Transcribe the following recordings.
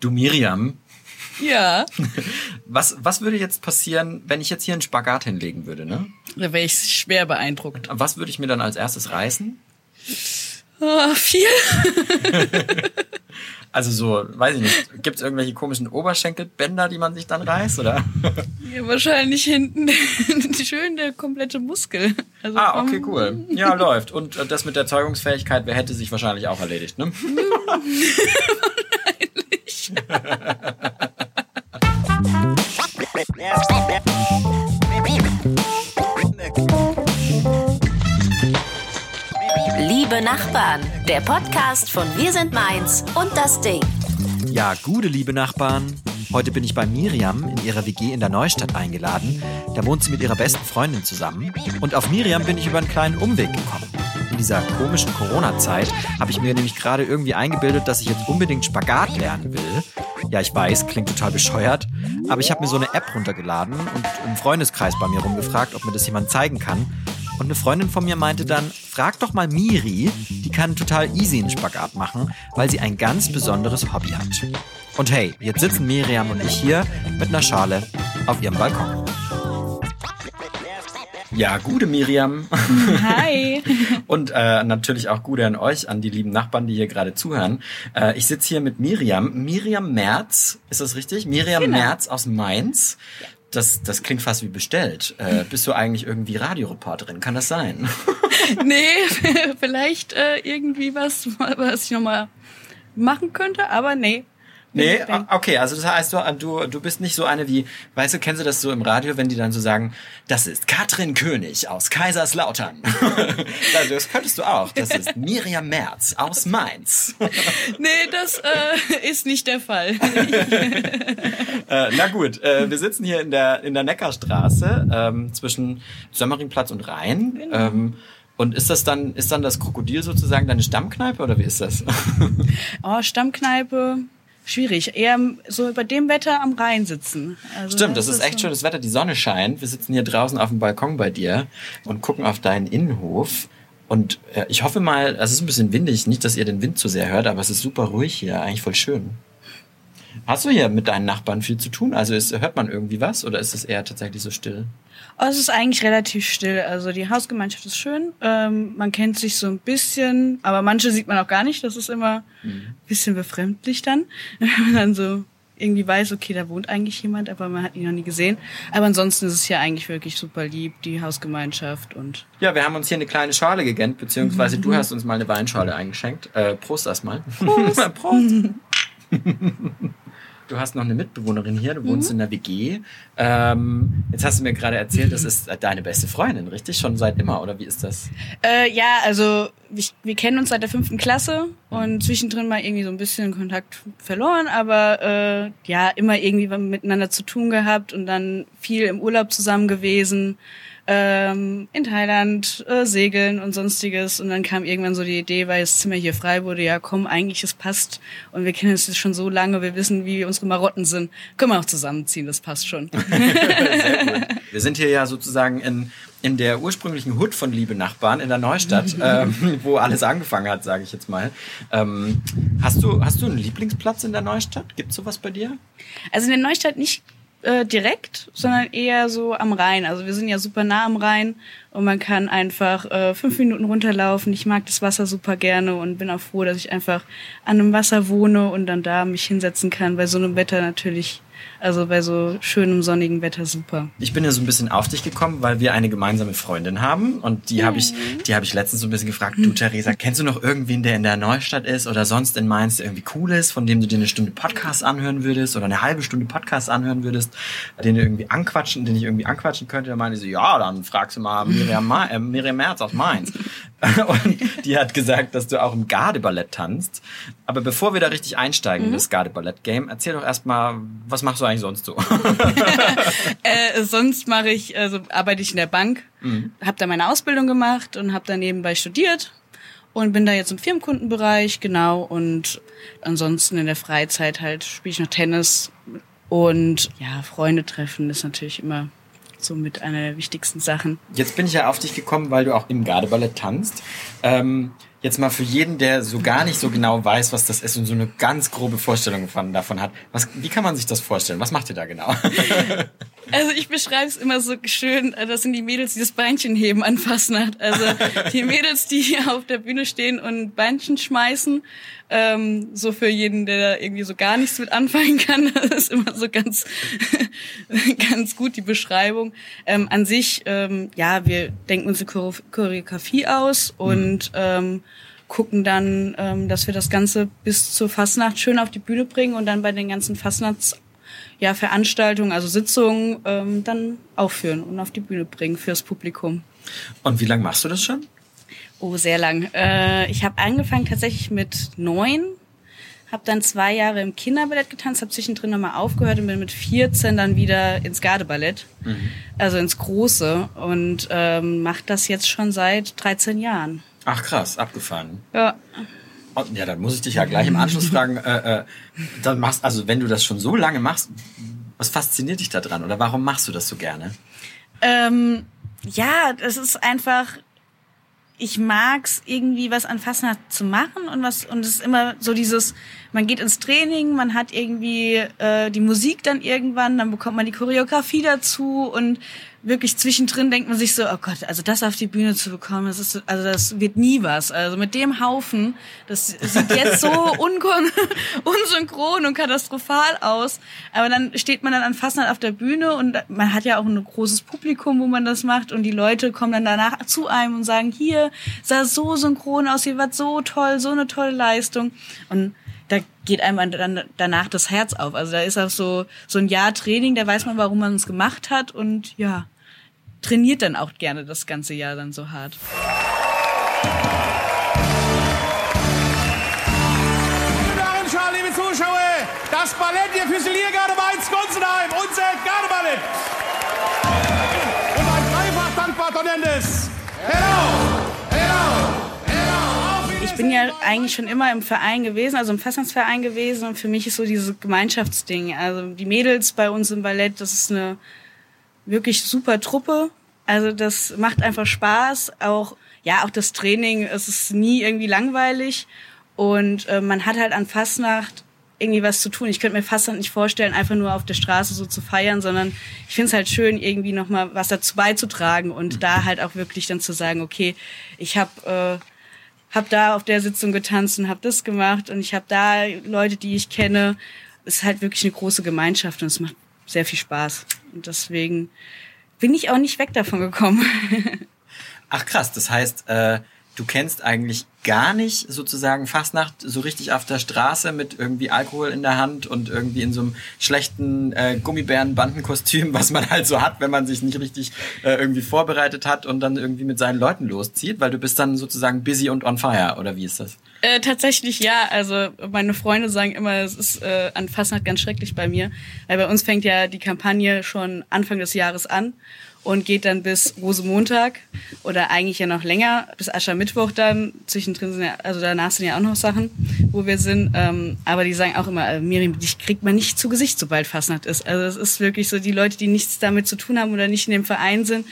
Du Miriam, Ja, was, was würde jetzt passieren, wenn ich jetzt hier einen Spagat hinlegen würde, ne? da wäre ich schwer beeindruckt. Was würde ich mir dann als erstes reißen? Ah, viel? Also so, weiß ich nicht, gibt es irgendwelche komischen Oberschenkelbänder, die man sich dann reißt, oder? Ja, wahrscheinlich hinten schön der komplette Muskel. Also Ah, okay, cool. Ja, läuft. Und äh, das mit der Zeugungsfähigkeit, wer hätte sich wahrscheinlich auch erledigt, ne? Liebe Nachbarn, der Podcast von Wir sind Mainz und das Ding. Ja, gute liebe Nachbarn. Heute bin ich bei Miriam in ihrer WG in der Neustadt eingeladen. Da wohnt sie mit ihrer besten Freundin zusammen. Und auf Miriam bin ich über einen kleinen Umweg gekommen. In dieser komischen Corona-Zeit habe ich mir nämlich gerade irgendwie eingebildet, dass ich jetzt unbedingt Spagat lernen will. Ja, ich weiß, klingt total bescheuert, aber ich habe mir so eine App runtergeladen und im Freundeskreis bei mir rumgefragt, ob mir das jemand zeigen kann. Und eine Freundin von mir meinte dann, frag doch mal Miri, die kann total easy einen Spagat machen, weil sie ein ganz besonderes Hobby hat. Und hey, jetzt sitzen Miriam und ich hier mit einer Schale auf ihrem Balkon. Ja, gute Miriam. Hi. Und äh, natürlich auch Gute an euch, an die lieben Nachbarn, die hier gerade zuhören. Äh, ich sitze hier mit Miriam. Miriam Merz, ist das richtig? Miriam Genau. Merz aus Mainz. Das, das klingt fast wie bestellt. Äh, bist du eigentlich irgendwie Radioreporterin? Kann das sein? Nee, vielleicht äh, irgendwie was, was ich nochmal machen könnte, aber nee. Nee, o- okay, also das heißt, du, du, bist nicht so eine wie, weißt du, kennst du das so im Radio, wenn die dann so sagen, das ist Katrin König aus Kaiserslautern. Das könntest du auch. Das ist Miriam Merz aus Mainz. Nee, das äh, ist nicht der Fall. Äh, na gut, äh, wir sitzen hier in der, in der Neckarstraße ähm, zwischen Sömmeringplatz und Rhein. Genau. Ähm, und ist das dann, ist dann das Krokodil sozusagen deine Stammkneipe oder wie ist das? Oh, Stammkneipe, schwierig. Eher so bei dem Wetter am Rhein sitzen. Also Stimmt, das ist echt so- schönes Wetter, die Sonne scheint. Wir sitzen hier draußen auf dem Balkon bei dir und gucken auf deinen Innenhof. Und äh, ich hoffe mal, es ist ein bisschen windig, nicht, dass ihr den Wind zu sehr hört, aber es ist super ruhig hier, eigentlich voll schön. Hast du hier mit deinen Nachbarn viel zu tun? Also ist, hört man irgendwie was oder ist es eher tatsächlich so still? Oh, es ist eigentlich relativ still. Also die Hausgemeinschaft ist schön. Ähm, man kennt sich so ein bisschen, aber manche sieht man auch gar nicht. Das ist immer ein bisschen befremdlich dann, wenn man dann so irgendwie weiß, okay, da wohnt eigentlich jemand, aber man hat ihn noch nie gesehen. Aber ansonsten ist es hier eigentlich wirklich super lieb, die Hausgemeinschaft und Ja, wir haben uns hier eine kleine Schale gegönnt, beziehungsweise du hast uns mal eine Weinschale eingeschenkt. Äh, Prost erstmal. Prost. Prost. Du hast noch eine Mitbewohnerin hier, du wohnst in der WG. Ähm, jetzt hast du mir gerade erzählt, das ist deine beste Freundin, richtig? Schon seit immer, oder wie ist das? Äh, ja, also ich, wir kennen uns seit der fünften Klasse und zwischendrin mal irgendwie so ein bisschen Kontakt verloren, aber äh, ja, immer irgendwie miteinander zu tun gehabt und dann viel im Urlaub zusammen gewesen, ähm, in Thailand, äh, segeln und sonstiges. Und dann kam irgendwann so die Idee, weil das Zimmer hier frei wurde, ja komm, eigentlich es passt und wir kennen uns jetzt schon so lange, wir wissen, wie unsere Marotten sind. Können wir auch zusammenziehen, das passt schon. Wir sind hier ja sozusagen in, in der ursprünglichen Hut von Liebe Nachbarn in der Neustadt, ähm, wo alles angefangen hat, sage ich jetzt mal. Ähm, hast, du, hast du einen Lieblingsplatz in der Neustadt? Gibt's sowas bei dir? Also in der Neustadt nicht äh, direkt, sondern eher so am Rhein. Also wir sind ja super nah am Rhein und man kann einfach äh, fünf Minuten runterlaufen. Ich mag das Wasser super gerne und bin auch froh, dass ich einfach an einem Wasser wohne und dann da mich hinsetzen kann. Bei so einem Wetter natürlich, also bei so schönem sonnigen Wetter super. Ich bin ja so ein bisschen auf dich gekommen, weil wir eine gemeinsame Freundin haben und die habe ich, die habe ich letztens so ein bisschen gefragt, du Theresa, kennst du noch irgendwen, der in der Neustadt ist oder sonst in Mainz, der irgendwie cool ist, von dem du dir eine Stunde Podcast anhören würdest oder eine halbe Stunde Podcast anhören würdest, den du irgendwie anquatschen, den ich irgendwie anquatschen könnte? Da meinte sie, ja, dann fragst du mal Miriam, Ma äh, Miriam Merz aus Mainz. und die hat gesagt, dass du auch im Gardeballett tanzt. Aber bevor wir da richtig einsteigen in das Gardeballett-Game, erzähl doch erstmal, was machst du eigentlich sonst so? Äh, sonst mache ich, also arbeite ich in der Bank, habe da meine Ausbildung gemacht und habe da nebenbei studiert und bin da jetzt im Firmenkundenbereich, genau. Und ansonsten in der Freizeit halt spiele ich noch Tennis und ja, Freunde treffen ist natürlich immer somit einer der wichtigsten Sachen. Jetzt bin ich ja auf dich gekommen, weil du auch im Gardeballett tanzt. Ähm, jetzt mal für jeden, der so gar nicht so genau weiß, was das ist und so eine ganz grobe Vorstellung von, davon hat. Was, wie kann man sich das vorstellen? Was macht ihr da genau? Also ich beschreibe es immer so schön, äh, das sind die Mädels, die das Beinchen heben an Fastnacht. Also die Mädels, die hier auf der Bühne stehen und Beinchen schmeißen. Ähm, so für jeden, der da irgendwie so gar nichts mit anfangen kann. Das ist immer so ganz, ganz gut die Beschreibung. Ähm, an sich, ähm, ja, wir denken uns eine Choreografie aus und ähm, gucken dann, ähm, dass wir das Ganze bis zur Fastnacht schön auf die Bühne bringen und dann bei den ganzen Fastnachts ja, Veranstaltungen, also Sitzungen ähm, dann aufführen und auf die Bühne bringen fürs Publikum. Und wie lange machst du das schon? Oh, sehr lang. Äh, ich habe angefangen tatsächlich mit neun, habe dann zwei Jahre im Kinderballett getanzt, habe zwischendrin nochmal aufgehört und bin mit 14 dann wieder ins Gardeballett, mhm. also ins Große und ähm, mache das jetzt schon seit 13 Jahren. Ach krass, abgefahren. Ja. Oh, ja, dann muss ich dich ja gleich im Anschluss fragen, äh, äh, dann machst, also wenn du das schon so lange machst, was fasziniert dich da dran oder warum machst du das so gerne? Ähm, ja, das ist einfach, ich mag's irgendwie was an Fastnacht zu machen und was und es ist immer so dieses man geht ins Training, man hat irgendwie äh, die Musik dann irgendwann, dann bekommt man die Choreografie dazu und wirklich zwischendrin denkt man sich so, oh Gott, also das auf die Bühne zu bekommen, das ist also das wird nie was. Also mit dem Haufen, das sieht jetzt so unkon unsynchron und katastrophal aus, aber dann steht man dann an Fastnacht auf der Bühne und man hat ja auch ein großes Publikum, wo man das macht und die Leute kommen dann danach zu einem und sagen, hier sah so synchron aus, ihr wart so toll, so eine tolle Leistung und da geht einem dann danach das Herz auf. Also da ist auch so, so ein Jahr Training, da weiß man, warum man es gemacht hat und ja, trainiert dann auch gerne das ganze Jahr dann so hart. das Ballett der Füsiliergarde Mainz Gunzenheim, unser Gardeballett. Und ein dreifach dankbar Tonendes. Hello! Ich bin ja eigentlich schon immer im Verein gewesen, also im Festlandsverein gewesen und für mich ist so dieses Gemeinschaftsding. Also die Mädels bei uns im Ballett, das ist eine wirklich super Truppe. Also das macht einfach Spaß. Auch ja, auch das Training, es ist nie irgendwie langweilig und äh, man hat halt an Fastnacht irgendwie was zu tun. Ich könnte mir Fastnacht nicht vorstellen, einfach nur auf der Straße so zu feiern, sondern ich finde es halt schön, irgendwie nochmal was dazu beizutragen und da halt auch wirklich dann zu sagen, okay, ich habe äh, habe da auf der Sitzung getanzt und habe das gemacht und ich habe da Leute, die ich kenne. Es ist halt wirklich eine große Gemeinschaft und es macht sehr viel Spaß. Und deswegen bin ich auch nicht weg davon gekommen. Ach krass, das heißt, äh, du kennst eigentlich gar nicht sozusagen Fastnacht so richtig auf der Straße mit irgendwie Alkohol in der Hand und irgendwie in so einem schlechten äh, Gummibärenbandenkostüm, was man halt so hat, wenn man sich nicht richtig äh, irgendwie vorbereitet hat und dann irgendwie mit seinen Leuten loszieht, weil du bist dann sozusagen busy und on fire, oder wie ist das? Äh, tatsächlich ja, also meine Freunde sagen immer, es ist äh, an Fastnacht ganz schrecklich bei mir, weil bei uns fängt ja die Kampagne schon Anfang des Jahres an und geht dann bis Rosemontag oder eigentlich ja noch länger, bis Aschermittwoch dann. Zwischendrin sind ja, also danach sind ja auch noch Sachen, wo wir sind. Ähm, aber die sagen auch immer, äh, Miriam, dich kriegt man nicht zu Gesicht, sobald Fastnacht ist. Also es ist wirklich so, die Leute, die nichts damit zu tun haben oder nicht in dem Verein sind,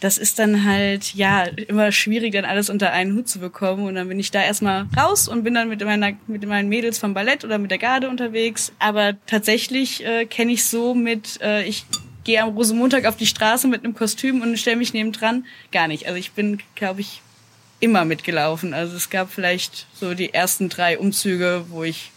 das ist dann halt, ja, immer schwierig, dann alles unter einen Hut zu bekommen. Und dann bin ich da erstmal raus und bin dann mit, meiner, mit meinen Mädels vom Ballett oder mit der Garde unterwegs. Aber tatsächlich äh, kenne ich so mit, äh, ich gehe am Rosenmontag auf die Straße mit einem Kostüm und stelle mich neben dran. Gar nicht. Also ich bin, glaube ich, immer mitgelaufen. Also es gab vielleicht so die ersten drei Umzüge, wo ich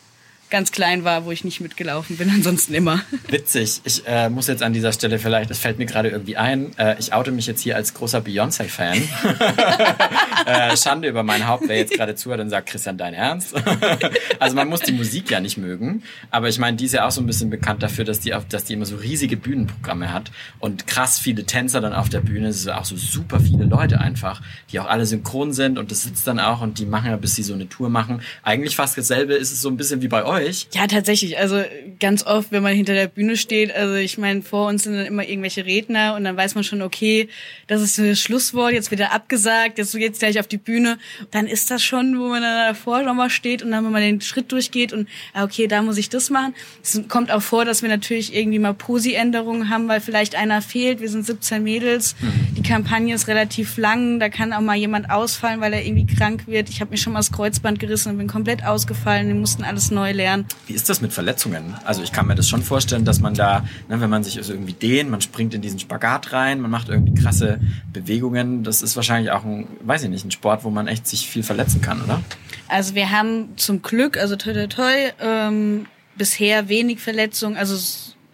ganz klein war, wo ich nicht mitgelaufen bin, ansonsten immer. Witzig. Ich äh, muss jetzt an dieser Stelle vielleicht, das fällt mir gerade irgendwie ein, äh, ich oute mich jetzt hier als großer Beyoncé-Fan. äh, Schande über mein Haupt, wer jetzt gerade zuhört und sagt, Christian, dein Ernst? also man muss die Musik ja nicht mögen, aber ich meine, die ist ja auch so ein bisschen bekannt dafür, dass die, auf, dass die immer so riesige Bühnenprogramme hat und krass viele Tänzer dann auf der Bühne, es sind auch so super viele Leute einfach, die auch alle synchron sind und das sitzt dann auch und die machen ja, bis sie so eine Tour machen. Eigentlich fast dasselbe ist es so ein bisschen wie bei euch euch? Ja, tatsächlich. Also ganz oft, wenn man hinter der Bühne steht, also ich meine, vor uns sind dann immer irgendwelche Redner und dann weiß man schon, okay, das ist das Schlusswort, jetzt wird er abgesagt, jetzt geht's gleich auf die Bühne. Dann ist das schon, wo man dann davor nochmal steht und dann, wenn man den Schritt durchgeht und ah, okay, da muss ich das machen. Es kommt auch vor, dass wir natürlich irgendwie mal Posi-Änderungen haben, weil vielleicht einer fehlt. Wir sind 17 Mädels. Mhm. Die Kampagne ist relativ lang. Da kann auch mal jemand ausfallen, weil er irgendwie krank wird. Ich habe mir schon mal das Kreuzband gerissen und bin komplett ausgefallen. Wir mussten alles neu lernen. Wie ist das mit Verletzungen? Also ich kann mir das schon vorstellen, dass man da, ne, wenn man sich also irgendwie dehnt, man springt in diesen Spagat rein, man macht irgendwie krasse Bewegungen. Das ist wahrscheinlich auch ein, weiß ich nicht, ein Sport, wo man echt sich viel verletzen kann, oder? Also wir haben zum Glück, also toi toi toi, ähm, bisher wenig Verletzungen, also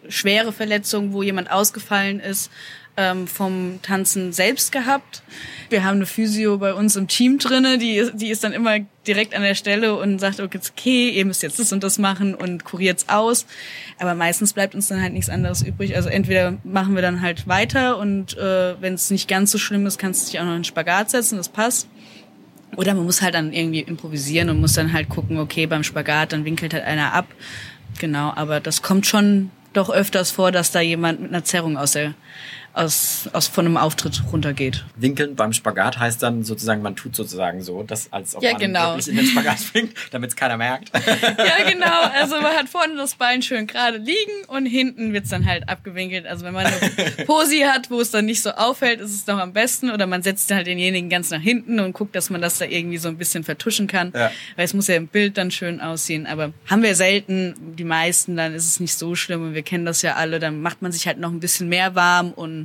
schwere Verletzungen, wo jemand ausgefallen ist ähm, vom Tanzen selbst gehabt. Wir haben eine Physio bei uns im Team drinne, die, die ist dann immer direkt an der Stelle und sagt, okay, ihr müsst jetzt das und das machen und kuriert's aus. Aber meistens bleibt uns dann halt nichts anderes übrig. Also entweder machen wir dann halt weiter und äh, wenn es nicht ganz so schlimm ist, kannst du dich auch noch in Spagat setzen, das passt. Oder man muss halt dann irgendwie improvisieren und muss dann halt gucken, okay, beim Spagat, dann winkelt halt einer ab. Genau, aber das kommt schon doch öfters vor, dass da jemand mit einer Zerrung aus der aus, aus von einem Auftritt runtergeht. Winkeln beim Spagat heißt dann sozusagen, man tut sozusagen so, dass als ob ja, man genau. wirklich in den Spagat springt, damit es keiner merkt. ja, genau. Also man hat vorne das Bein schön gerade liegen und hinten wird's dann halt abgewinkelt. Also wenn man eine Posi hat, wo es dann nicht so auffällt, ist es doch am besten. Oder man setzt halt denjenigen ganz nach hinten und guckt, dass man das da irgendwie so ein bisschen vertuschen kann. Ja. Weil es muss ja im Bild dann schön aussehen. Aber haben wir selten, die meisten, dann ist es nicht so schlimm und wir kennen das ja alle. Dann macht man sich halt noch ein bisschen mehr warm und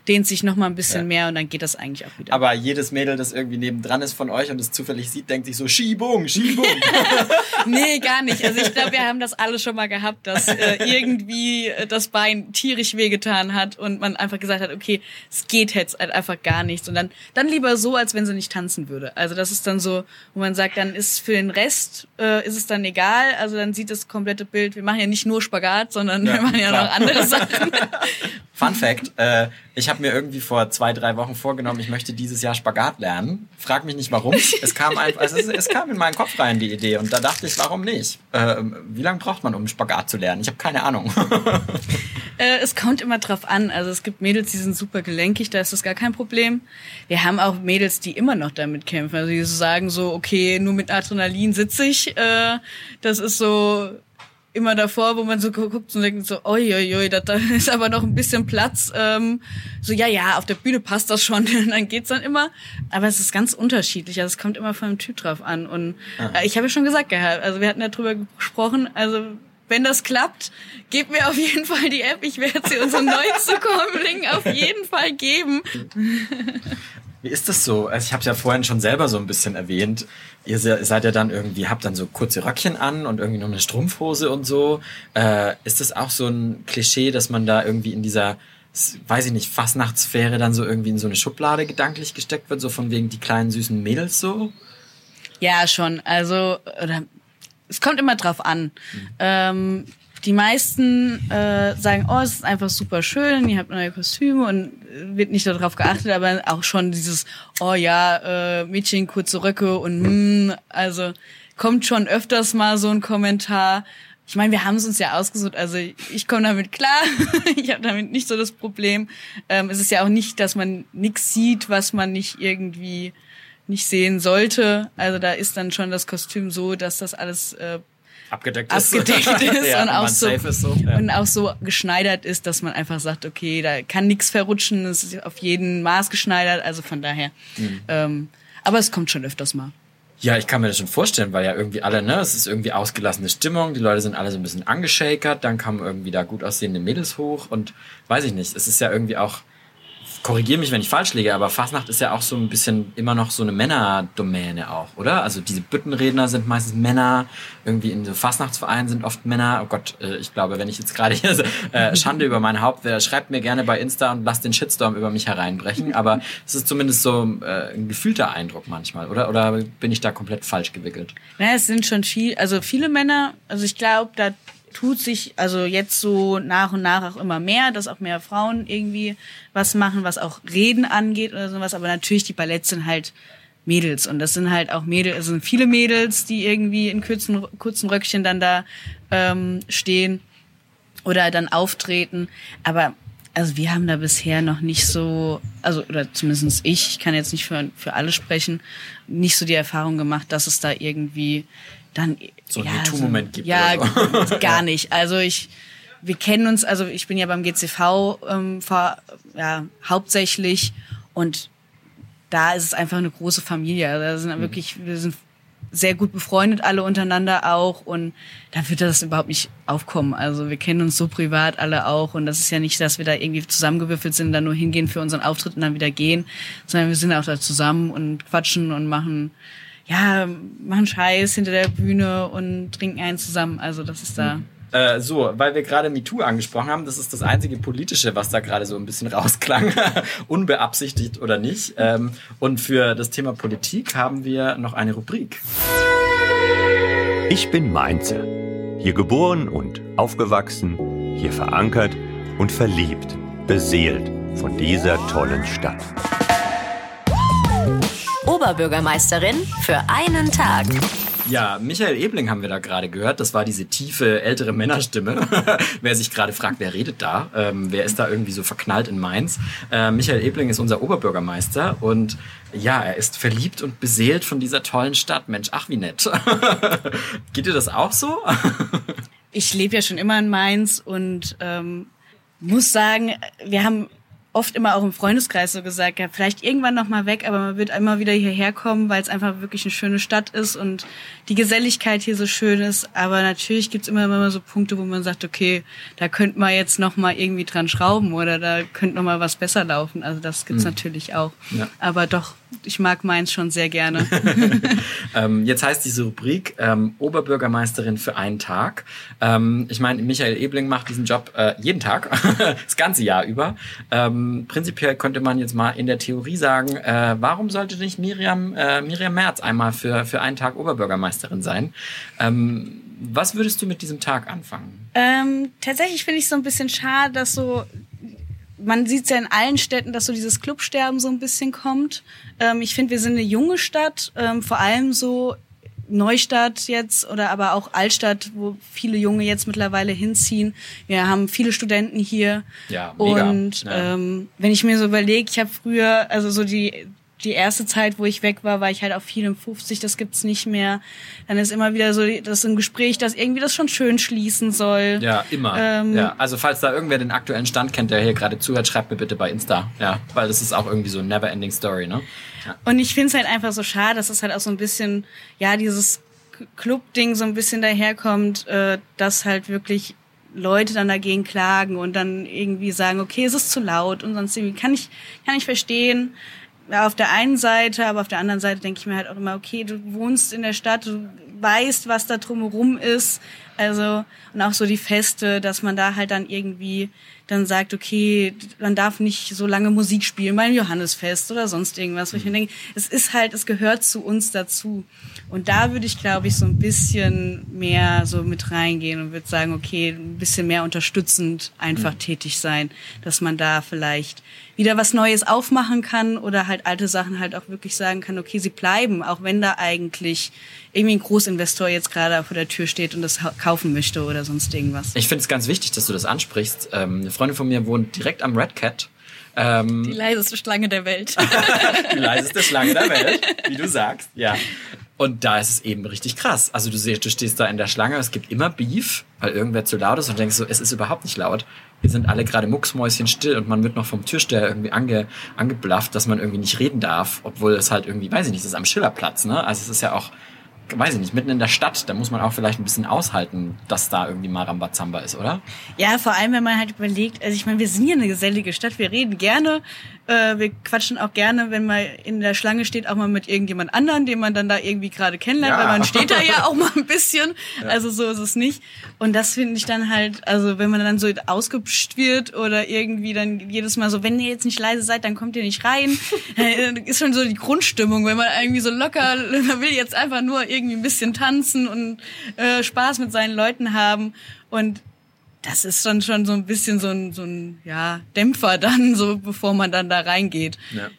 dehnt sich noch mal ein bisschen ja. mehr und dann geht das eigentlich auch wieder. Aber jedes Mädel, das irgendwie nebendran ist von euch und es zufällig sieht, denkt sich so, Schiebung, Schiebung. nee, gar nicht. Also ich glaube, wir haben das alle schon mal gehabt, dass äh, irgendwie äh, das Bein tierisch wehgetan hat und man einfach gesagt hat, okay, es geht jetzt halt einfach gar nichts. Und dann, dann lieber so, als wenn sie nicht tanzen würde. Also das ist dann so, wo man sagt, dann ist für den Rest, äh, ist es dann egal. Also dann sieht das komplette Bild, wir machen ja nicht nur Spagat, sondern ja, wir machen ja klar. noch andere Sachen. Fun Fact, äh, ich habe mir irgendwie vor zwei, drei Wochen vorgenommen, ich möchte dieses Jahr Spagat lernen. Frag mich nicht warum. Es kam einfach, also es, es, kam in meinen Kopf rein, die Idee. Und da dachte ich, warum nicht? Äh, wie lange braucht man, um Spagat zu lernen? Ich habe keine Ahnung. äh, es kommt immer drauf an. Also es gibt Mädels, die sind super gelenkig, da ist das gar kein Problem. Wir haben auch Mädels, die immer noch damit kämpfen. Also die sagen so, okay, nur mit Adrenalin sitze ich. Äh, das ist so immer davor, wo man so guckt und denkt so, oi, oi, oi, da, da ist aber noch ein bisschen Platz. Ähm, so, ja, ja, auf der Bühne passt das schon, dann geht's dann immer. Aber es ist ganz unterschiedlich, also es kommt immer von dem Typ drauf an. Und äh, ich habe ja schon gesagt gehabt, also wir hatten ja drüber gesprochen, also wenn das klappt, gebt mir auf jeden Fall die App. Ich werde sie unserem neuen Zukommling auf jeden Fall geben. Wie ist das so? Also ich habe es ja vorhin schon selber so ein bisschen erwähnt. Ihr seid ja dann irgendwie, habt dann so kurze Röckchen an und irgendwie noch eine Strumpfhose und so. Äh, ist das auch so ein Klischee, dass man da irgendwie in dieser, weiß ich nicht, Fastnachtssphäre dann so irgendwie in so eine Schublade gedanklich gesteckt wird, so von wegen die kleinen süßen Mädels so? Ja, schon. Also, oder, es kommt immer drauf an. Mhm. Ähm, die meisten äh, sagen, oh, es ist einfach super schön, ihr habt neue Kostüme und wird nicht darauf geachtet, aber auch schon dieses, oh ja, äh, Mädchen, kurze Röcke und hm, also kommt schon öfters mal so ein Kommentar. Ich meine, wir haben es uns ja ausgesucht, also ich komme damit klar, ich habe damit nicht so das Problem. Ähm, es ist ja auch nicht, dass man nichts sieht, was man nicht irgendwie nicht sehen sollte. Also da ist dann schon das Kostüm so, dass das alles äh, abgedeckt ist, abgedeckt ist ja, und, auch so, ist so. Ja. und auch so geschneidert ist, dass man einfach sagt, okay, da kann nichts verrutschen, es ist auf jeden Maß geschneidert, also von daher. Mhm. Ähm, aber es kommt schon öfters mal. Ja, ich kann mir das schon vorstellen, weil ja irgendwie alle, ne, es ist irgendwie ausgelassene Stimmung, die Leute sind alle so ein bisschen angeschakert, dann kamen irgendwie da gut aussehende Mädels hoch und weiß ich nicht, es ist ja irgendwie auch korrigiere mich, wenn ich falsch liege, aber Fasnacht ist ja auch so ein bisschen immer noch so eine Männerdomäne auch, oder? Also diese Büttenredner sind meistens Männer, irgendwie in so Fasnachtsvereinen sind oft Männer. Oh Gott, äh, ich glaube, wenn ich jetzt gerade hier so, äh, Schande über mein Haupt wäre, schreibt mir gerne bei Insta und lasst den Shitstorm über mich hereinbrechen. Aber es ist zumindest so äh, ein gefühlter Eindruck manchmal, oder? Oder bin ich da komplett falsch gewickelt? Naja, es sind schon viel, also viele Männer, also ich glaube, da tut sich also jetzt so nach und nach auch immer mehr, dass auch mehr Frauen irgendwie was machen, was auch Reden angeht oder sowas. Aber natürlich die Balletts sind halt Mädels. Und das sind halt auch Mädels, es sind viele Mädels, die irgendwie in kurzen, kurzen Röckchen dann da ähm, stehen oder dann auftreten. Aber also wir haben da bisher noch nicht so, also oder zumindest ich, ich kann jetzt nicht für, für alle sprechen, nicht so die Erfahrung gemacht, dass es da irgendwie dann so einen ja, MeToo-Moment so, gibt. Ja, so. gar nicht. Also ich, wir kennen uns, also ich bin ja beim GCV ähm, vor, ja, hauptsächlich und da ist es einfach eine große Familie. Also da sind mhm. wirklich, wir sind sehr gut befreundet, alle untereinander auch. Und da wird das überhaupt nicht aufkommen. Also wir kennen uns so privat alle auch. Und das ist ja nicht, dass wir da irgendwie zusammengewürfelt sind, dann nur hingehen für unseren Auftritt und dann wieder gehen, sondern wir sind auch da zusammen und quatschen und machen, ja, machen Scheiß hinter der Bühne und trinken einen zusammen. Also das ist da. Mhm. Äh, so, weil wir gerade MeToo angesprochen haben, das ist das einzige politische, was da gerade so ein bisschen rausklang, unbeabsichtigt oder nicht. Ähm, und für das Thema Politik haben wir noch eine Rubrik. Ich bin Mainzer. Hier geboren und aufgewachsen, hier verankert und verliebt, beseelt von dieser tollen Stadt. Oberbürgermeisterin für einen Tag. Ja, Michael Ebling haben wir da gerade gehört. Das war diese tiefe ältere Männerstimme. wer sich gerade fragt, wer redet da? Ähm, wer ist da irgendwie so verknallt in Mainz? Äh, Michael Ebling ist unser Oberbürgermeister und ja, er ist verliebt und beseelt von dieser tollen Stadt. Mensch, ach wie nett. Geht dir das auch so? ich lebe ja schon immer in Mainz und ähm, muss sagen, wir haben oft immer auch im Freundeskreis so gesagt, ja, vielleicht irgendwann noch mal weg, aber man wird immer wieder hierher kommen, weil es einfach wirklich eine schöne Stadt ist und die Geselligkeit hier so schön ist. Aber natürlich gibt's immer, immer so Punkte, wo man sagt, okay, da könnte man jetzt noch mal irgendwie dran schrauben oder da könnte noch mal was besser laufen. Also das gibt's mhm. natürlich auch. Ja. Aber doch, ich mag Mainz schon sehr gerne. ähm, jetzt heißt diese Rubrik ähm, Oberbürgermeisterin für einen Tag. Ähm, ich meine, Michael Ebling macht diesen Job äh, jeden Tag, das ganze Jahr über. Ähm, prinzipiell könnte man jetzt mal in der Theorie sagen, äh, warum sollte nicht Miriam, äh, Miriam Merz einmal für, für einen Tag Oberbürgermeisterin sein? Ähm, was würdest du mit diesem Tag anfangen? Ähm, tatsächlich finde ich es so ein bisschen schade, dass so man sieht ja in allen Städten, dass so dieses Clubsterben so ein bisschen kommt. Ähm, ich finde, wir sind eine junge Stadt, ähm, vor allem so Neustadt jetzt oder aber auch Altstadt, wo viele Junge jetzt mittlerweile hinziehen. Wir haben viele Studenten hier. Ja, mega. Und ja. Ähm, wenn ich mir so überlege, ich habe früher, also so die die erste Zeit, wo ich weg war, war ich halt auf 54, das gibt's nicht mehr. Dann ist immer wieder so das ein Gespräch, dass irgendwie das schon schön schließen soll. Ja, immer. Ähm, ja, also falls da irgendwer den aktuellen Stand kennt, der hier gerade zuhört, schreibt mir bitte bei Insta. Ja, weil das ist auch irgendwie so eine never-ending Story, ne? Ja. Und ich finde es halt einfach so schade, dass es halt auch so ein bisschen, ja, dieses Club-Ding so ein bisschen daherkommt, äh, dass halt wirklich Leute dann dagegen klagen und dann irgendwie sagen, okay, es ist zu laut und sonst irgendwie kann ich kann ich verstehen auf der einen Seite, aber auf der anderen Seite denke ich mir halt auch immer, okay, du wohnst in der Stadt, du weißt, was da drumherum ist. Also, und auch so die Feste, dass man da halt dann irgendwie dann sagt, okay, man darf nicht so lange Musik spielen beim Johannesfest oder sonst irgendwas. Wo ich mir denke, es ist halt, es gehört zu uns dazu. Und da würde ich, glaube ich, so ein bisschen mehr so mit reingehen und würde sagen, okay, ein bisschen mehr unterstützend einfach mhm. tätig sein, dass man da vielleicht wieder was Neues aufmachen kann oder halt alte Sachen halt auch wirklich sagen kann, okay, sie bleiben, auch wenn da eigentlich irgendwie ein Großinvestor jetzt gerade vor der Tür steht und das kaufen möchte oder sonst irgendwas. Ich finde es ganz wichtig, dass du das ansprichst. Ähm, eine Freundin von mir wohnt direkt am Red Cat. Ähm, die leiseste Schlange der Welt. die leiseste Schlange der Welt, wie du sagst, ja. Und da ist es eben richtig krass. Also du siehst, du stehst da in der Schlange, es gibt immer Beef, weil irgendwer zu laut ist und denkst so, es ist überhaupt nicht laut. Wir sind alle gerade mucksmäuschen still und man wird noch vom Türsteher irgendwie ange, angeblafft, dass man irgendwie nicht reden darf, obwohl es halt irgendwie, weiß ich nicht, das ist am Schillerplatz, ne? Also es ist ja auch weiß ich nicht, mitten in der Stadt, da muss man auch vielleicht ein bisschen aushalten, dass da irgendwie Marambazamba ist, oder? Ja, vor allem, wenn man halt überlegt, also ich meine, wir sind hier eine gesellige Stadt, wir reden gerne, äh, wir quatschen auch gerne, wenn man in der Schlange steht, auch mal mit irgendjemand anderen, den man dann da irgendwie gerade kennenlernt, ja. weil man steht da ja auch mal ein bisschen, ja. also so ist es nicht. Und das finde ich dann halt, also wenn man dann so ausgepscht wird oder irgendwie dann jedes Mal so, wenn ihr jetzt nicht leise seid, dann kommt ihr nicht rein, äh, ist schon so die Grundstimmung, wenn man irgendwie so locker, man will jetzt einfach nur irgendwie irgendwie ein bisschen tanzen und äh, Spaß mit seinen Leuten haben. Und das ist dann schon so ein bisschen so ein, so ein ja, Dämpfer dann, so bevor man dann da reingeht. Ja.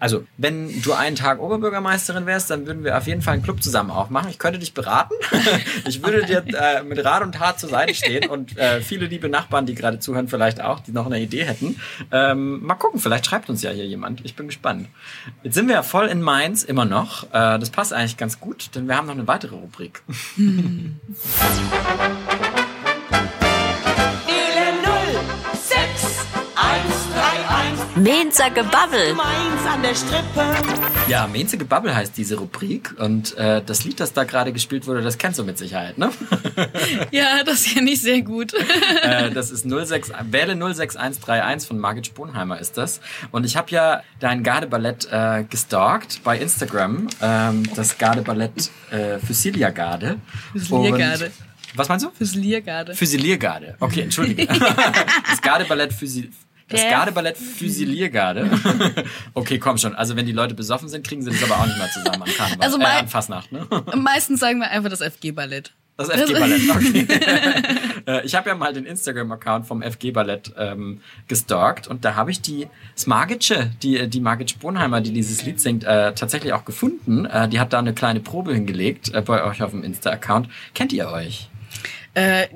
Also, wenn du einen Tag Oberbürgermeisterin wärst, dann würden wir auf jeden Fall einen Club zusammen aufmachen. Ich könnte dich beraten. ich würde dir äh, mit Rat und Tat zur Seite stehen und äh, viele liebe Nachbarn, die gerade zuhören, vielleicht auch, die noch eine Idee hätten. Ähm, mal gucken, vielleicht schreibt uns ja hier jemand. Ich bin gespannt. Jetzt sind wir ja voll in Mainz, immer noch. Äh, das passt eigentlich ganz gut, denn wir haben noch eine weitere Rubrik. Mainzer Gebabbel. Mainz an der Strippe. Ja, Mainze Gebabbel heißt diese Rubrik und äh, das Lied, das da gerade gespielt wurde, das kennst du mit Sicherheit, ne? Ja, das kenne ich sehr gut. äh, das ist 06, Wähle 06131 von Margit Sponheimer ist das. Und ich habe ja dein Gardeballett äh, gestalkt bei Instagram. Ähm, das Gardeballett äh, Fusilia Garde. Fusiliergarde. Und- Was meinst du? Fusiliergarde. Fusiliergarde. Okay, entschuldige. das Gardeballett Fusil... Das Gardeballett Fusiliergarde. okay, komm schon. Also wenn die Leute besoffen sind, kriegen sie das aber auch nicht mehr zusammen an Karneval. Also äh, an Fastnacht, ne? Meistens sagen wir einfach das FG-Ballett. Das FG-Ballett, okay. Äh, ich habe ja mal den Instagram-Account vom FG-Ballett ähm, gestalkt und da habe ich die Smargitsche, die, die Margit Sponheimer, die dieses Lied singt, äh, tatsächlich auch gefunden. Äh, die hat da eine kleine Probe hingelegt äh, bei euch auf dem Insta-Account. Kennt ihr euch? Äh,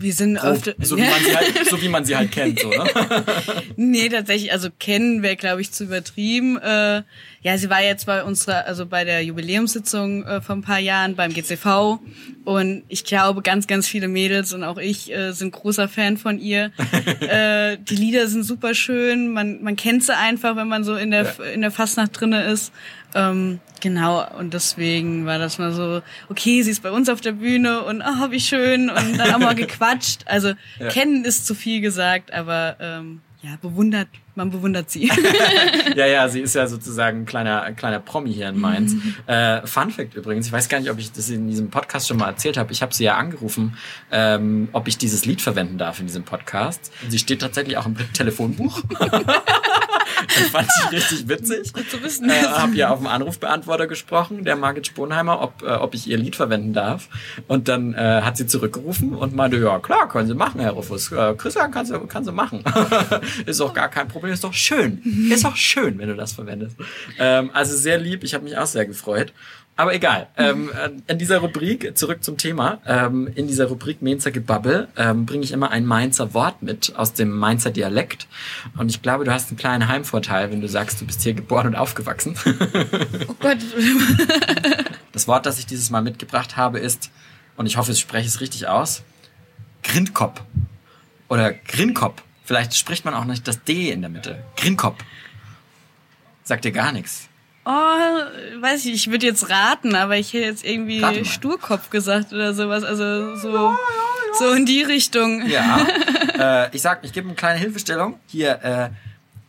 wir sind öfter. so, wie man sie halt, so wie man sie halt kennt, so, ne? Nee, tatsächlich, also kennen wäre, glaube ich, zu übertrieben. Äh, ja, sie war jetzt bei unserer, also bei der Jubiläumssitzung äh, vor ein paar Jahren beim GCV und ich glaube, ganz, ganz viele Mädels und auch ich äh, sind großer Fan von ihr. äh, die Lieder sind super schön, man, man kennt sie einfach, wenn man so in der, in der Fastnacht drinne ist. Ähm, genau, und deswegen war das mal so, okay, sie ist bei uns auf der Bühne und ah, wie schön und dann haben wir gequatscht. Also kennen ist zu viel gesagt, aber ähm, ja, bewundert, man bewundert sie. ja, ja, sie ist ja sozusagen ein kleiner, ein kleiner Promi hier in Mainz. Äh, Fun Fact übrigens, ich weiß gar nicht, ob ich das in diesem Podcast schon mal erzählt habe. Ich habe sie ja angerufen, ähm, ob ich dieses Lied verwenden darf in diesem Podcast. Sie steht tatsächlich auch im Telefonbuch. das fand ich richtig witzig. Gut zu wissen. Äh, habe ja auf dem Anrufbeantworter gesprochen, der Margit Sponheimer, ob, äh, ob ich ihr Lied verwenden darf. Und dann äh, hat sie zurückgerufen und meinte, ja klar, können Sie machen, Herr Rufus. Äh, Christian, kannst du, kannst du machen. ist auch gar kein Problem, ist doch schön. Ist auch schön, wenn du das verwendest. Ähm, also sehr lieb, ich habe mich auch sehr gefreut. Aber egal. Ähm, äh, in dieser Rubrik, zurück zum Thema, ähm, in dieser Rubrik Mainzer Gebabbel ähm, bringe ich immer ein Mainzer Wort mit aus dem Mainzer Dialekt. Und ich glaube, du hast einen kleinen Heimvorteil, wenn du sagst, du bist hier geboren und aufgewachsen. Oh Gott. Das Wort, das ich dieses Mal mitgebracht habe, ist, und ich hoffe, ich spreche es richtig aus, Grindkop. Oder Grinkop. Vielleicht spricht man auch nicht das D in der Mitte. Grinkop. Sagt dir gar nichts. Oh, weiß ich, ich würde jetzt raten, aber ich hätte jetzt irgendwie. Sturkopf gesagt oder sowas. Also so, so in die Richtung. Ja. äh, ich sag, ich gebe eine kleine Hilfestellung. Hier, äh,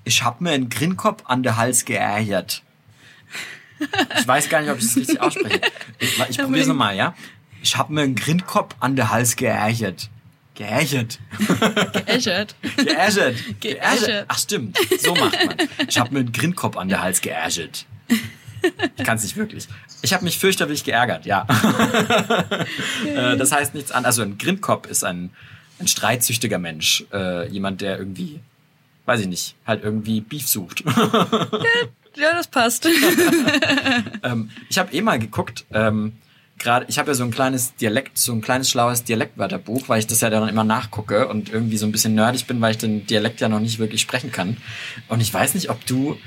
ich hab mir einen Grinkop an der Hals geärgert. Ich weiß gar nicht, ob ich das richtig ausspreche. Ich, ich probiere es nochmal, ja? Ich hab mir einen Grinkop an der Hals geärgert. Geärgert. Geäschert. Geärgert. Geärgert. Ach stimmt, so macht man. Ich habe mir einen Grinkopf an der Hals geärgert. Ich kann es nicht wirklich. Ich habe mich fürchterlich geärgert, ja. Äh, das heißt nichts an. Also ein Grindkopf ist ein, ein streitsüchtiger Mensch. Äh, jemand, der irgendwie, weiß ich nicht, halt irgendwie Beef sucht. Ja, das passt. ähm, ich habe eh mal geguckt, ähm, gerade, ich habe ja so ein kleines Dialekt, so ein kleines schlaues Dialektwörterbuch, weil ich das ja dann immer nachgucke und irgendwie so ein bisschen nerdig bin, weil ich den Dialekt ja noch nicht wirklich sprechen kann. Und ich weiß nicht, ob du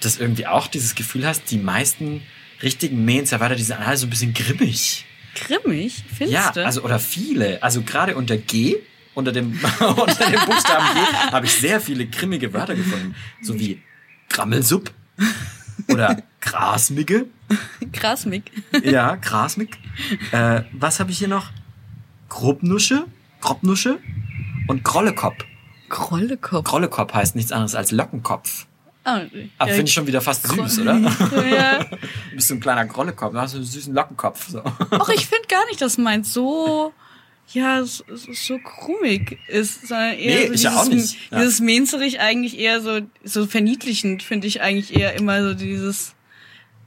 das irgendwie auch dieses Gefühl hast, die meisten richtigen Mainzer Wörter, die sind alle so ein bisschen grimmig. Grimmig, findest Ja, du? also oder viele. Also gerade unter G, unter dem, unter dem Buchstaben G, habe ich sehr viele grimmige Wörter gefunden. So wie Grammelsupp oder Grasmigge. Krasmig. Ja, Grasmig. Äh, was habe ich hier noch? Grobnusche, Grobnusche und Grollekopf. Krollekopf. Grollekopf heißt nichts anderes als Lockenkopf. Ah, Aber ja, finde ich schon wieder fast süß, oder? Ja. Du bist so ein kleiner Grollekopf, du hast so einen süßen Lockenkopf. So. Och, ich finde gar nicht, dass meins so, ja, so, so krummig ist, sondern eher Nee, so ich ja auch dieses, nicht. Ja. dieses Mainzerich eigentlich eher so, so verniedlichend, finde ich eigentlich eher immer so dieses,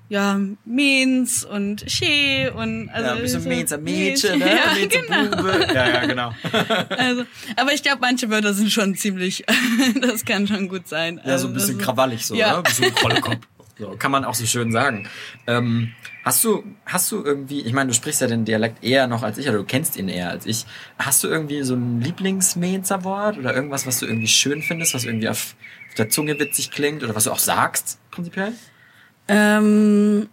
ja, Mens und Che und also ja, ein bisschen so- Mädchen, Mädchen, ne? Ja, Mädchen, genau. Bube. Ja, ja, genau. Also, aber ich glaube, manche Wörter sind schon ziemlich, das kann schon gut sein. Ja, so Also, ein bisschen ist- krawallig so, Ja. ne? Ein bisschen Krollekopf. So, kann man auch so schön sagen. Ähm, hast du, hast du irgendwie, ich meine, du sprichst ja den Dialekt eher noch als ich, oder du kennst ihn eher als ich. Hast du irgendwie so ein Lieblingsmeenzer-Wort oder irgendwas, was du irgendwie schön findest, was irgendwie auf, auf der Zunge witzig klingt oder was du auch sagst, prinzipiell? Ähm,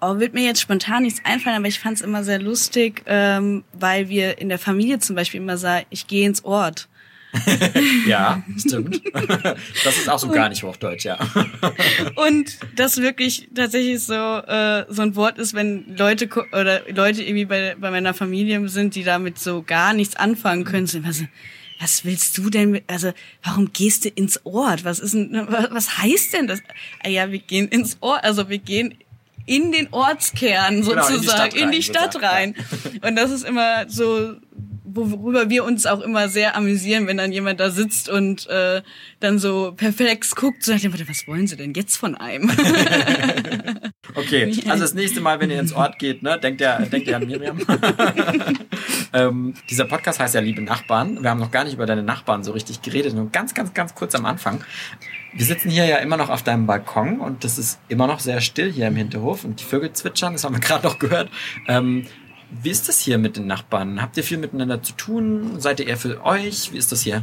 oh, wird mir jetzt spontan nichts einfallen, aber ich fand es immer sehr lustig, ähm, weil wir in der Familie zum Beispiel immer sagen, ich gehe ins Ort. Ja, stimmt. Das ist auch so gar nicht Hochdeutsch, ja. Und das wirklich tatsächlich so äh, so ein Wort ist, wenn Leute oder Leute irgendwie bei, bei meiner Familie sind, die damit so gar nichts anfangen können, sind immer so, was willst du denn mit, also warum gehst du ins Ort? Was ist denn, was, was heißt denn das? Ah ja, wir gehen ins Ort, also wir gehen in den Ortskern Genau, in die sozusagen, Stadt in die rein, Stadt rein. Und das ist immer so, worüber wir uns auch immer sehr amüsieren, wenn dann jemand da sitzt und äh, dann so perplex guckt, so nach dem Motto, was wollen sie denn jetzt von einem? Okay, also das nächste Mal, wenn ihr ins Ort geht, ne, denkt ihr, denkt ihr an Miriam. ähm, dieser Podcast heißt ja Liebe Nachbarn. Wir haben noch gar nicht über deine Nachbarn so richtig geredet, nur ganz, ganz, ganz kurz am Anfang. Wir sitzen hier ja immer noch auf deinem Balkon und das ist immer noch sehr still hier im Hinterhof und die Vögel zwitschern, das haben wir gerade noch gehört. Ähm, wie ist das hier mit den Nachbarn? Habt ihr viel miteinander zu tun? Seid ihr eher für euch? Wie ist das hier?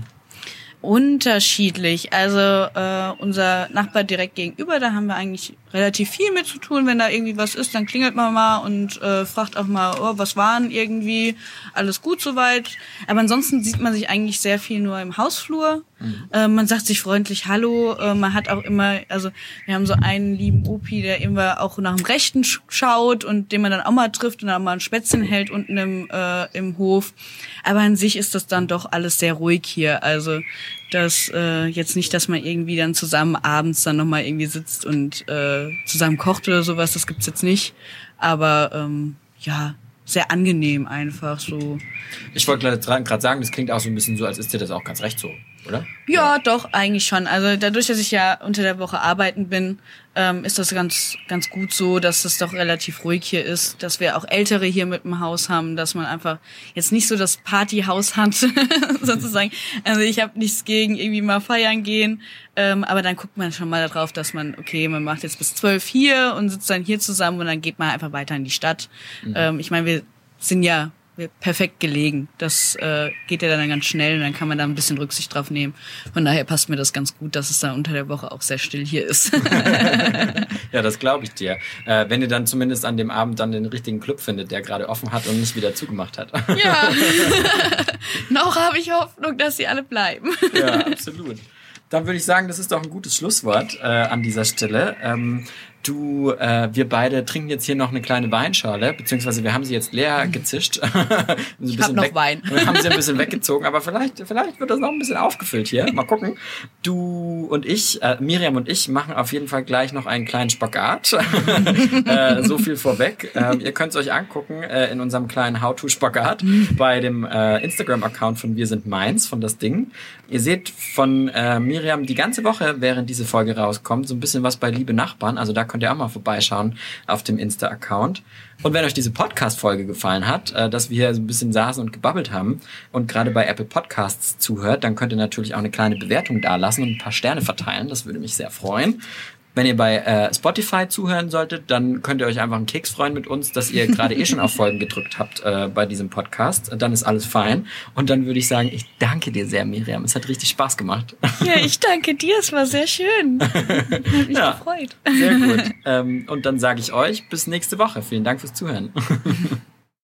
Unterschiedlich. Also äh, unser Nachbar direkt gegenüber, da haben wir eigentlich relativ viel mit zu tun. Wenn da irgendwie was ist, dann klingelt man mal und äh, fragt auch mal, oh, was waren irgendwie, alles gut soweit. Aber ansonsten sieht man sich eigentlich sehr viel nur im Hausflur. Äh, man sagt sich freundlich Hallo. Äh, man hat auch immer, also wir haben so einen lieben Opi, der immer auch nach dem Rechten sch schaut und den man dann auch mal trifft und dann mal ein Spätzchen hält unten im, äh, im Hof. Aber an sich ist das dann doch alles sehr ruhig hier. Also dass äh, jetzt nicht, dass man irgendwie dann zusammen abends dann nochmal irgendwie sitzt und äh, zusammen kocht oder sowas, das gibt's jetzt nicht. Aber ähm, ja, sehr angenehm einfach so. Ich wollte gerade sagen, das klingt auch so ein bisschen so, als ist dir das auch ganz recht so, oder? Ja, doch, eigentlich schon. Also dadurch, dass ich ja unter der Woche arbeiten bin, ähm, ist das ganz, ganz gut so, dass es doch relativ ruhig hier ist, dass wir auch Ältere hier mit dem Haus haben, dass man einfach jetzt nicht so das Partyhaus hat, sozusagen. Also ich habe nichts gegen irgendwie mal feiern gehen, ähm, aber dann guckt man schon mal darauf, dass man, okay, man macht jetzt bis zwölf hier und sitzt dann hier zusammen und dann geht man einfach weiter in die Stadt. Ähm, ich meine, wir sind ja perfekt gelegen. Das äh, geht ja dann ganz schnell und dann kann man da ein bisschen Rücksicht drauf nehmen. Von daher passt mir das ganz gut, dass es dann unter der Woche auch sehr still hier ist. Ja, das glaube ich dir. Äh, wenn ihr dann zumindest an dem Abend dann den richtigen Club findet, der gerade offen hat und nicht wieder zugemacht hat. ja. Noch habe ich Hoffnung, dass sie alle bleiben. ja, absolut. Dann würde ich sagen, das ist doch ein gutes Schlusswort äh, an dieser Stelle. Ähm, du, äh, wir beide trinken jetzt hier noch eine kleine Weinschale, beziehungsweise wir haben sie jetzt leer gezischt. ich hab noch Wein. Wir haben sie ein bisschen weggezogen, aber vielleicht, vielleicht wird das noch ein bisschen aufgefüllt hier. Mal gucken. Du und ich, äh, Miriam und ich, machen auf jeden Fall gleich noch einen kleinen Spagat. äh, so viel vorweg. Ähm, ihr könnt es euch angucken äh, in unserem kleinen How-to-Spagat bei dem äh, Instagram-Account von Wir sind Mainz, von das Ding. Ihr seht von äh, Miriam die ganze Woche, während diese Folge rauskommt, so ein bisschen was bei Liebe Nachbarn. Also da könnt ihr auch mal vorbeischauen auf dem Insta-Account. Und wenn euch diese Podcast-Folge gefallen hat, äh, dass wir hier so ein bisschen saßen und gebabbelt haben und gerade bei Apple Podcasts zuhört, dann könnt ihr natürlich auch eine kleine Bewertung dalassen und ein paar Sterne verteilen. Das würde mich sehr freuen. Wenn ihr bei äh, Spotify zuhören solltet, dann könnt ihr euch einfach einen Keks freuen mit uns, dass ihr gerade eh schon auf Folgen gedrückt habt äh, bei diesem Podcast. Dann ist alles fein. Und dann würde ich sagen, ich danke dir sehr, Miriam. Es hat richtig Spaß gemacht. Ja, ich danke dir, es war sehr schön. Hat mich Ja. gefreut. Sehr gut. ähm, und dann sage ich euch bis nächste Woche. Vielen Dank fürs Zuhören.